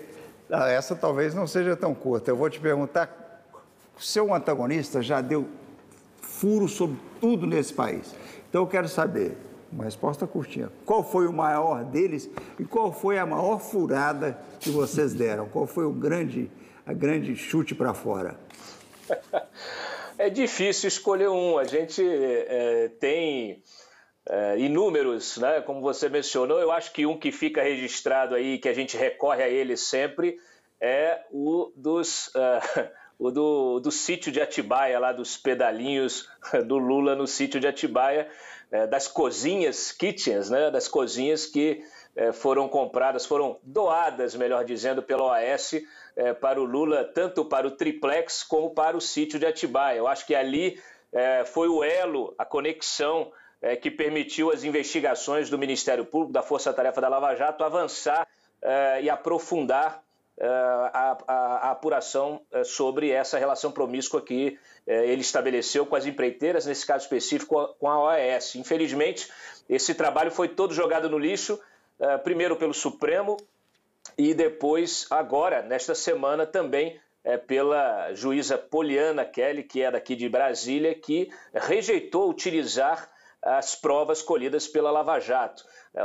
ah, essa talvez não seja tão curta. Eu vou te perguntar: seu antagonista já deu furo sobre tudo nesse país. Então eu quero saber, uma resposta curtinha. Qual foi o maior deles e qual foi a maior furada que vocês deram? Qual foi o grande, a grande chute para fora? É difícil escolher um. A gente é, tem é, inúmeros, né? Como você mencionou, eu acho que um que fica registrado aí, que a gente recorre a ele sempre, é o dos. Uh, o do, do sítio de Atibaia, lá dos pedalinhos do Lula no sítio de Atibaia, é, das cozinhas kitchens, né, das cozinhas que é, foram compradas, foram doadas, melhor dizendo, pela OAS é, para o Lula, tanto para o triplex como para o sítio de Atibaia. Eu acho que ali é, foi o elo, a conexão é, que permitiu as investigações do Ministério Público, da Força Tarefa da Lava Jato, avançar é, e aprofundar é, a, a, a, apuração é, sobre essa relação promíscua que ele estabeleceu com as empreiteiras, nesse caso específico com a OAS. Infelizmente, esse trabalho foi todo jogado no lixo, primeiro pelo Supremo e depois, agora, nesta semana, também pela juíza Poliana Kelly, que é daqui de Brasília, que rejeitou utilizar as provas colhidas pela Lava Jato.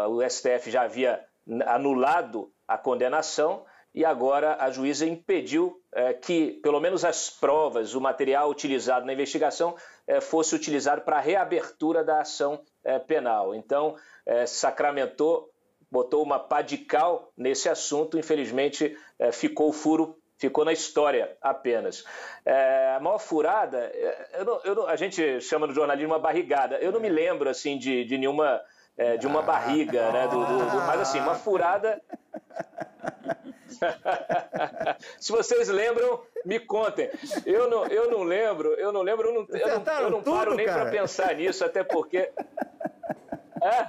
O STF já havia anulado a condenação e agora a juíza impediu é, que, pelo menos, as provas, o material utilizado na investigação é, fosse utilizado para a reabertura da ação é, penal. Então, é, sacramentou, botou uma pá de cal nesse assunto, infelizmente é, ficou o furo. Ficou na história apenas. É, a maior furada, eu não, eu não, a gente chama no jornalismo uma barrigada. Eu não me lembro assim de, de nenhuma de uma barriga, né? Do, do, do, mas assim, uma furada Se vocês lembram, me contem. Eu não, eu não lembro, eu não lembro, eu não, eu não, eu não paro nem para pensar nisso, até porque. É,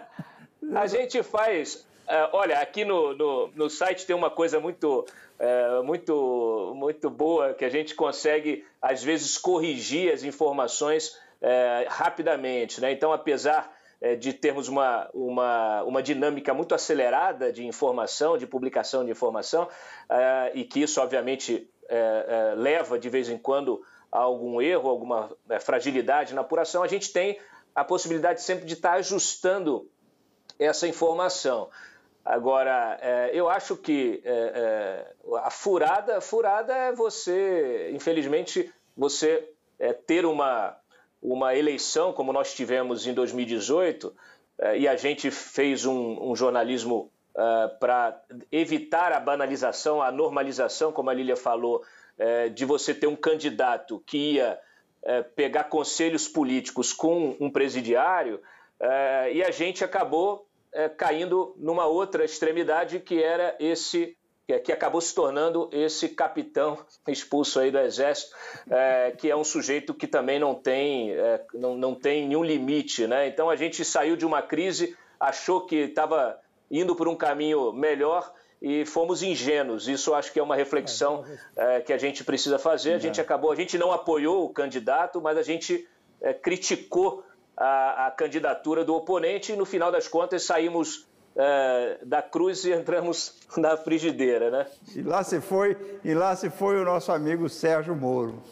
a gente faz. É, olha, aqui no, no, no, site tem uma coisa muito, é, muito, muito boa que a gente consegue, às vezes, corrigir as informações é, rapidamente. Né? Então, apesar de termos uma, uma, uma dinâmica muito acelerada de informação, de publicação de informação, e que isso, obviamente, leva de vez em quando a algum erro, alguma fragilidade na apuração, a gente tem a possibilidade sempre de estar ajustando essa informação. Agora, eu acho que a furada, furada é você, infelizmente, você ter uma, uma eleição como nós tivemos em 2018 eh, e a gente fez um, um jornalismo para evitar a banalização, a normalização, como a Lília falou, de você ter um candidato que ia pegar conselhos políticos com um presidiário e a gente acabou caindo numa outra extremidade que era esse é, que acabou se tornando esse capitão expulso aí do Exército, é, que é um sujeito que também não tem, é, não, não tem nenhum limite. Né? Então a gente saiu de uma crise, achou que estava indo por um caminho melhor e fomos ingênuos. Isso acho que é uma reflexão é, que a gente precisa fazer. A gente acabou, a gente não apoiou o candidato, mas a gente é, criticou a, a candidatura do oponente e no final das contas saímos é, da cruz e entramos na frigideira, né? E lá se foi, e lá se foi o nosso amigo Sérgio Moro.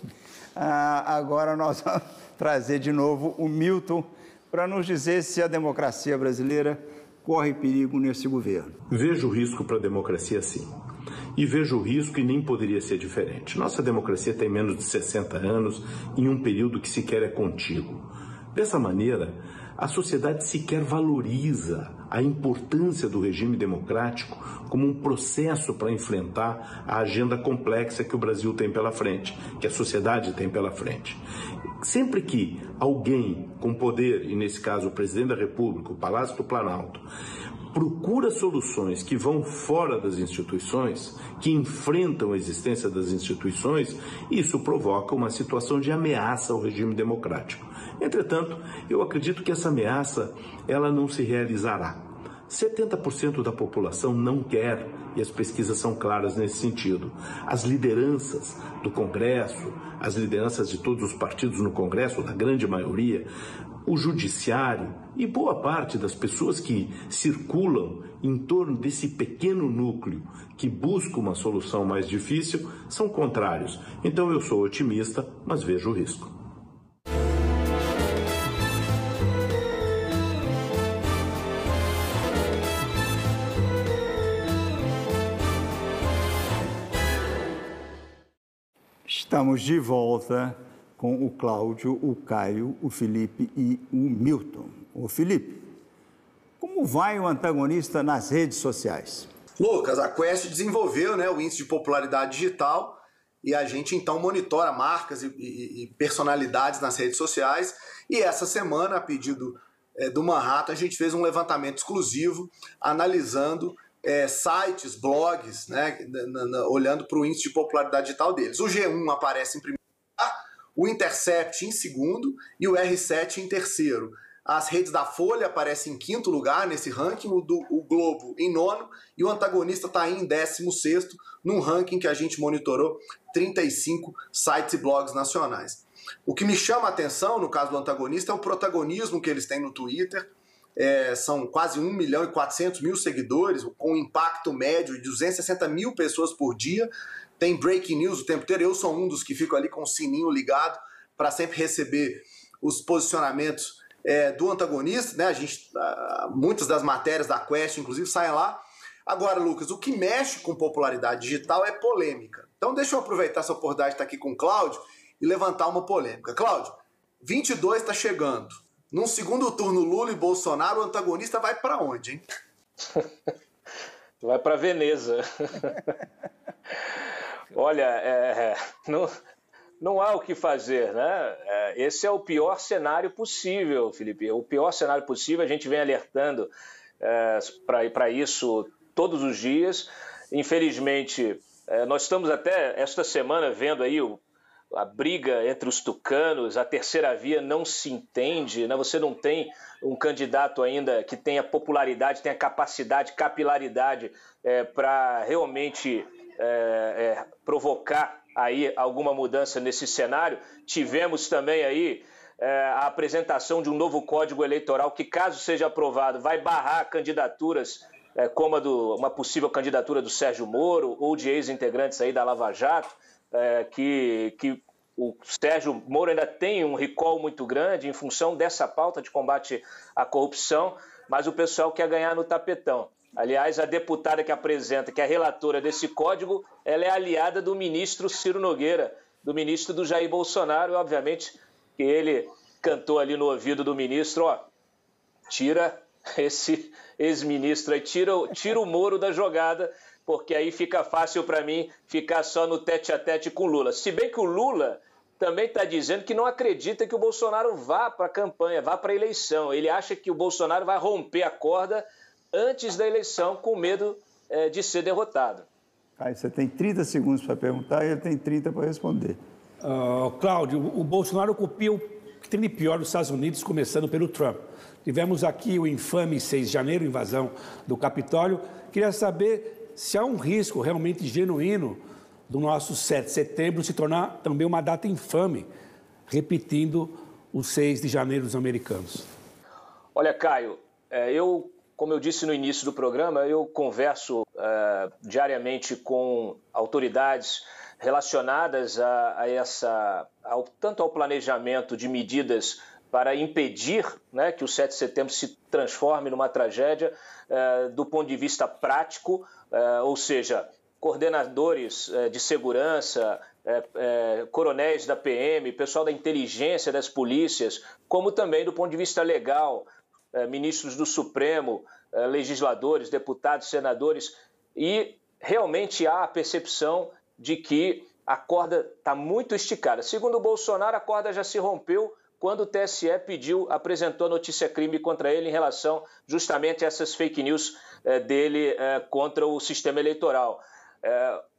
Ah, agora nós vamos trazer de novo o Milton para nos dizer se a democracia brasileira corre perigo nesse governo. Vejo risco para a democracia sim. E vejo o risco e nem poderia ser diferente. Nossa democracia tem menos de 60 anos em um período que sequer é contíguo. Dessa maneira, a sociedade sequer valoriza a importância do regime democrático como um processo para enfrentar a agenda complexa que o Brasil tem pela frente, que a sociedade tem pela frente. Sempre que alguém com poder, e nesse caso o presidente da República, o Palácio do Planalto, procura soluções que vão fora das instituições, que enfrentam a existência das instituições, isso provoca uma situação de ameaça ao regime democrático. Entretanto, eu acredito que essa ameaça ela não se realizará. 70% da população não quer, e as pesquisas são claras nesse sentido. As lideranças do Congresso, as lideranças de todos os partidos no Congresso, da grande maioria, o Judiciário e boa parte das pessoas que circulam em torno desse pequeno núcleo que busca uma solução mais difícil são contrários. Então eu sou otimista, mas vejo o risco. Estamos de volta com o Cláudio, o Caio, o Felipe e o Milton. O Felipe, como vai o antagonista nas redes sociais? Lucas, a Quest desenvolveu né, o índice de popularidade digital e a gente então monitora marcas e, e, e personalidades nas redes sociais. E essa semana, a pedido é, do Manhattan, a gente fez um levantamento exclusivo analisando é, sites, blogs, né, na, na, olhando para o índice de popularidade digital deles. O G1 aparece em primeiro lugar, o Intercept em segundo e o R7 em terceiro. As redes da Folha aparecem em quinto lugar nesse ranking, o, do, o Globo em nono, e o antagonista está em décimo sexto, num ranking que a gente monitorou 35 sites e blogs nacionais. O que me chama a atenção no caso do antagonista é o protagonismo que eles têm no Twitter. É, são quase 1 milhão e 400 mil seguidores, com impacto médio de 260 mil pessoas por dia. Tem breaking news o tempo inteiro. Eu sou um dos que fico ali com o sininho ligado para sempre receber os posicionamentos é, do antagonista, né? A gente, muitas das matérias da Quest, inclusive, saem lá. Agora, Lucas, o que mexe com popularidade digital é polêmica. Então, deixa eu aproveitar essa oportunidade de estar aqui com o Cláudio e levantar uma polêmica. Cláudio, 22 está chegando. Num segundo turno, Lula e Bolsonaro, o antagonista vai para onde, hein? vai para Veneza. Olha, é, não, não há o que fazer, né? É, esse é o pior cenário possível, Felipe. O pior cenário possível, a gente vem alertando é, para isso todos os dias. Infelizmente, é, nós estamos até esta semana vendo aí o, a briga entre os tucanos, a terceira via não se entende, né? você não tem um candidato ainda que tenha popularidade, tenha capacidade, capilaridade é, para realmente é, é, provocar aí alguma mudança nesse cenário. Tivemos também aí é, a apresentação de um novo código eleitoral que, caso seja aprovado, vai barrar candidaturas é, como a do, uma possível candidatura do Sérgio Moro ou de ex-integrantes aí da Lava Jato, é, que, que o Sérgio Moro ainda tem um recall muito grande em função dessa pauta de combate à corrupção, mas o pessoal quer ganhar no tapetão. Aliás, a deputada que apresenta, que é a relatora desse código, ela é aliada do ministro Ciro Nogueira, do ministro do Jair Bolsonaro, e obviamente que ele cantou ali no ouvido do ministro, ó, tira esse ex-ministro aí, tira, tira o Moro da jogada, porque aí fica fácil para mim ficar só no tete a tete com Lula. Se bem que o Lula também está dizendo que não acredita que o Bolsonaro vá para a campanha, vá para a eleição. Ele acha que o Bolsonaro vai romper a corda antes da eleição com medo é, de ser derrotado. Aí você tem 30 segundos para perguntar e ele tem 30 para responder. Uh, Cláudio, o Bolsonaro copia o que tem de pior nos Estados Unidos, começando pelo Trump. Tivemos aqui o infame 6 de janeiro, invasão do Capitólio. Queria saber se há um risco realmente genuíno do nosso 7 de setembro se tornar também uma data infame, repetindo o 6 de janeiro dos americanos. Olha, Caio, é, eu como eu disse no início do programa, eu converso uh, diariamente com autoridades relacionadas a, a essa, ao, tanto ao planejamento de medidas para impedir né, que o 7 de setembro se transforme numa tragédia, uh, do ponto de vista prático, uh, ou seja, coordenadores de segurança, coronéis da PM, pessoal da inteligência das polícias, como também do ponto de vista legal, eh, ministros do Supremo, eh, legisladores, deputados, senadores, e realmente há a percepção de que a corda está muito esticada. Segundo o Bolsonaro, a corda já se rompeu quando o TSE pediu, apresentou notícia crime contra ele em relação justamente a essas fake news eh, dele contra o sistema eleitoral.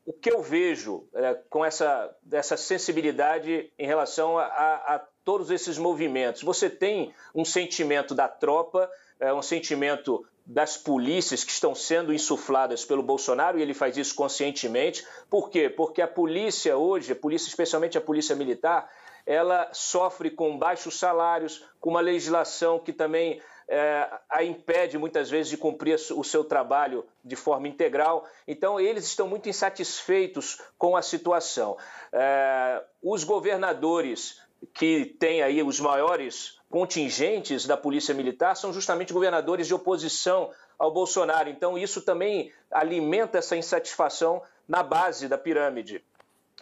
O que eu vejo com essa, essa sensibilidade em relação a, a, a todos esses movimentos. Você tem um sentimento da tropa, é, um sentimento das polícias que estão sendo insufladas pelo Bolsonaro, e ele faz isso conscientemente. Por quê? Porque a polícia hoje, a polícia, especialmente a polícia militar, ela sofre com baixos salários, com uma legislação que também é, a impede muitas vezes de cumprir o seu trabalho de forma integral. Então, eles estão muito insatisfeitos com a situação. É, os governadores que tem aí os maiores contingentes da Polícia Militar são justamente governadores de oposição ao Bolsonaro. Então, isso também alimenta essa insatisfação na base da pirâmide.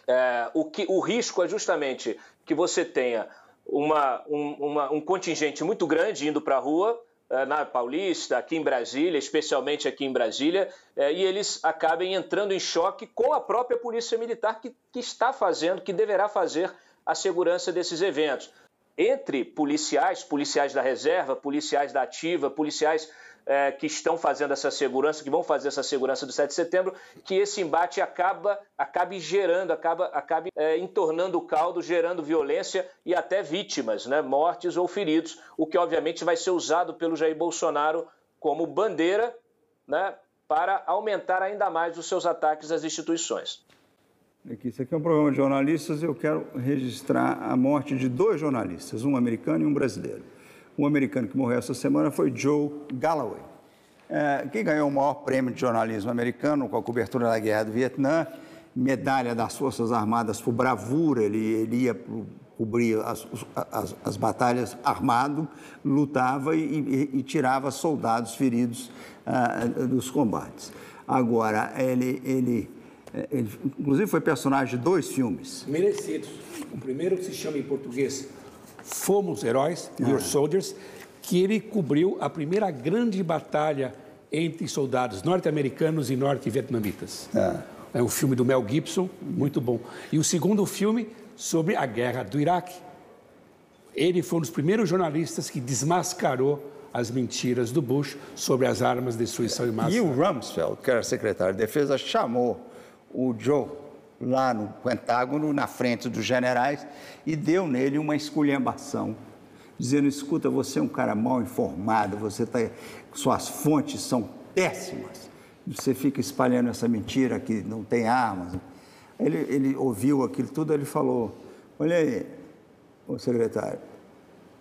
É, o, que, o risco é justamente que você tenha uma, um, uma, um contingente muito grande indo para a rua, é, na Paulista, aqui em Brasília, especialmente aqui em Brasília, é, e eles acabem entrando em choque com a própria Polícia Militar, que, que está fazendo, que deverá fazer a segurança desses eventos. Entre policiais, policiais da reserva, policiais da ativa, policiais é, que estão fazendo essa segurança, que vão fazer essa segurança do 7 de setembro, que esse embate acaba, acabe gerando, acaba, acabe é, entornando o caldo, gerando violência e até vítimas, né, mortes ou feridos, o que obviamente vai ser usado pelo Jair Bolsonaro como bandeira né, para aumentar ainda mais os seus ataques às instituições. Isso aqui é um programa de jornalistas e eu quero registrar a morte de dois jornalistas, um americano e um brasileiro. O americano que morreu essa semana foi Joe Galloway, é, que ganhou o maior prêmio de jornalismo americano com a cobertura da Guerra do Vietnã, medalha das Forças Armadas por bravura, ele, ele ia cobrir as, as, as batalhas armado, lutava e, e, e tirava soldados feridos uh, dos combates. Agora, ele, ele, ele, inclusive foi personagem de dois filmes. Merecidos. O primeiro que se chama em português Fomos Heróis, ah. Your Soldiers, que ele cobriu a primeira grande batalha entre soldados norte-americanos e norte-vietnamitas. Ah. É um filme do Mel Gibson, muito bom. E o segundo filme sobre a guerra do Iraque. Ele foi um dos primeiros jornalistas que desmascarou as mentiras do Bush sobre as armas de destruição em massa. E o Rumsfeld, que era secretário de Defesa, chamou o Joe lá no Pentágono, na frente dos generais, e deu nele uma esculhambação, dizendo: escuta, você é um cara mal informado, você tá, suas fontes são péssimas, você fica espalhando essa mentira que não tem armas. Ele, ele ouviu aquilo tudo, ele falou: olha aí, ô secretário,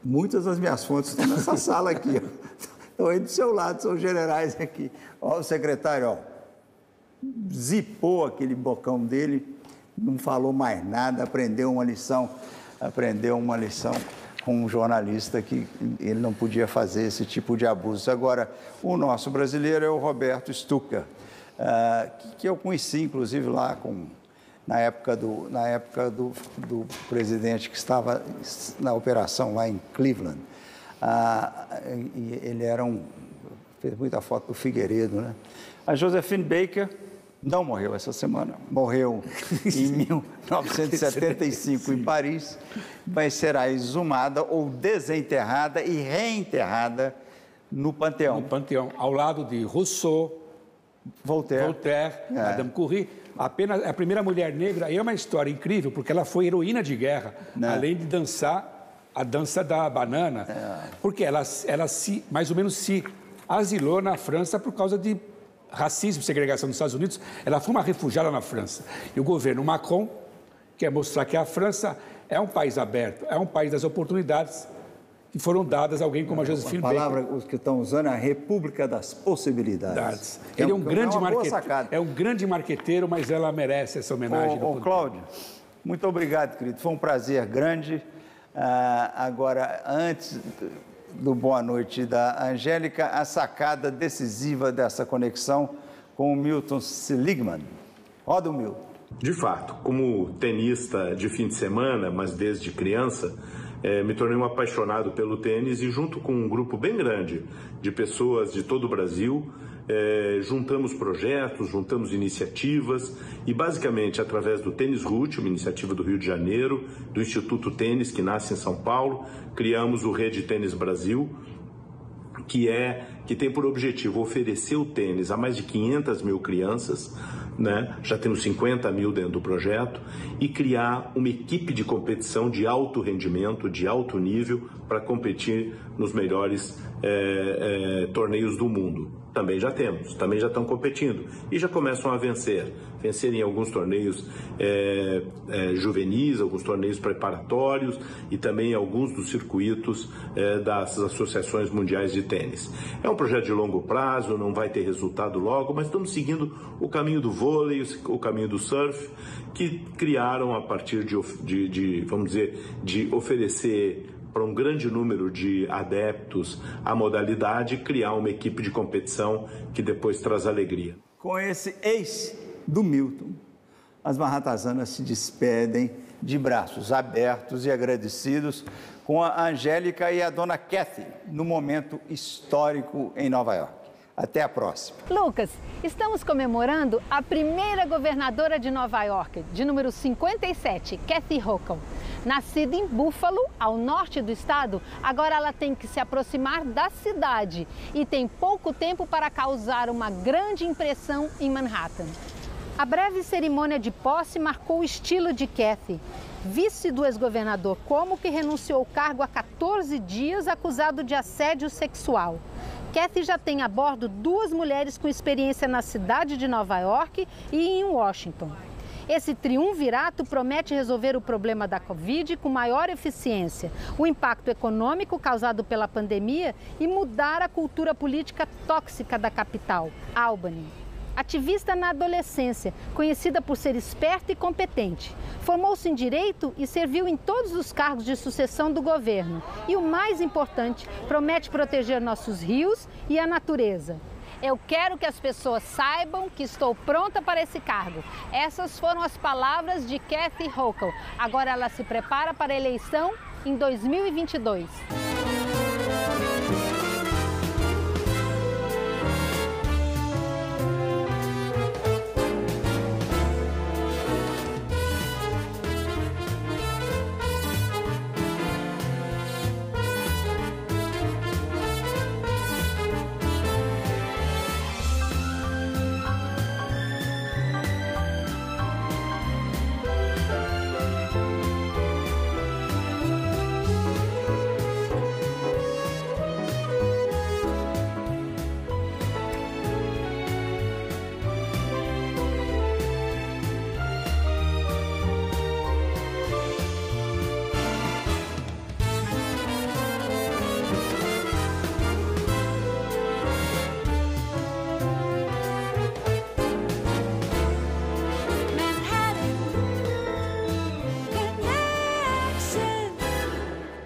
muitas das minhas fontes estão nessa sala aqui, estão aí do seu lado, são generais aqui. Ó, o secretário, ó zipou aquele bocão dele, não falou mais nada, aprendeu uma lição, aprendeu uma lição com um jornalista que ele não podia fazer esse tipo de abuso. Agora, o nosso brasileiro é o Roberto Stucker, uh, que eu conheci, inclusive, lá com, na época, do, na época do, do presidente que estava na operação lá em Cleveland. E ele era um... fez muita foto do Figueiredo, né? A Josephine Baker não morreu essa semana, morreu em 1975 em Paris, mas será exumada ou desenterrada e reenterrada no Panteão. No Panteão, ao lado de Rousseau, Voltaire, Voltaire é. Madame Curie. Apenas a primeira mulher negra e é uma história incrível porque ela foi heroína de guerra, Não. Né? além de dançar a dança da banana, é. porque ela, ela se mais ou menos se asilou na França por causa de racismo e segregação nos Estados Unidos, ela foi uma refugiada na França. E o governo Macron quer mostrar que a França é um país aberto, é um país das oportunidades que foram dadas a alguém como a Josephine Baker. A palavra os que estão usando é a República das Possibilidades. Ele é um, é um grande é marqueteiro, é um grande marqueteiro, mas ela merece essa homenagem. Ô, ô Cláudio, muito obrigado, querido. Foi um prazer grande. Uh, agora, antes do Boa Noite da Angélica, a sacada decisiva dessa conexão com o Milton Seligman. Roda o Milton. De fato, como tenista de fim de semana, mas desde criança, é, me tornei um apaixonado pelo tênis e, junto com um grupo bem grande de pessoas de todo o Brasil, é, juntamos projetos, juntamos iniciativas e basicamente através do Tênis Root, uma iniciativa do Rio de Janeiro, do Instituto Tênis que nasce em São Paulo, criamos o Rede Tênis Brasil, que é que tem por objetivo oferecer o tênis a mais de 500 mil crianças, né? já temos 50 mil dentro do projeto, e criar uma equipe de competição de alto rendimento, de alto nível, para competir nos melhores é, é, torneios do mundo também já temos, também já estão competindo e já começam a vencer. Vencer em alguns torneios é, é, juvenis, alguns torneios preparatórios e também alguns dos circuitos é, das associações mundiais de tênis. É um projeto de longo prazo, não vai ter resultado logo, mas estamos seguindo o caminho do vôlei, o caminho do surf, que criaram a partir de, de, de vamos dizer, de oferecer para um grande número de adeptos à modalidade, criar uma equipe de competição que depois traz alegria. Com esse ex do Milton, as marratazanas se despedem de braços abertos e agradecidos com a Angélica e a dona Kathy no momento histórico em Nova York. Até a próxima. Lucas, estamos comemorando a primeira governadora de Nova York, de número 57, Kathy Hochul. Nascida em Buffalo, ao norte do estado, agora ela tem que se aproximar da cidade e tem pouco tempo para causar uma grande impressão em Manhattan. A breve cerimônia de posse marcou o estilo de Kathy. Vice do ex-governador Como, que renunciou ao cargo há 14 dias acusado de assédio sexual. Kathy já tem a bordo duas mulheres com experiência na cidade de Nova York e em Washington. Esse triunvirato promete resolver o problema da Covid com maior eficiência, o impacto econômico causado pela pandemia e mudar a cultura política tóxica da capital, Albany. Ativista na adolescência, conhecida por ser esperta e competente. Formou-se em direito e serviu em todos os cargos de sucessão do governo. E o mais importante, promete proteger nossos rios e a natureza. Eu quero que as pessoas saibam que estou pronta para esse cargo. Essas foram as palavras de Kathy Hochul. Agora ela se prepara para a eleição em 2022.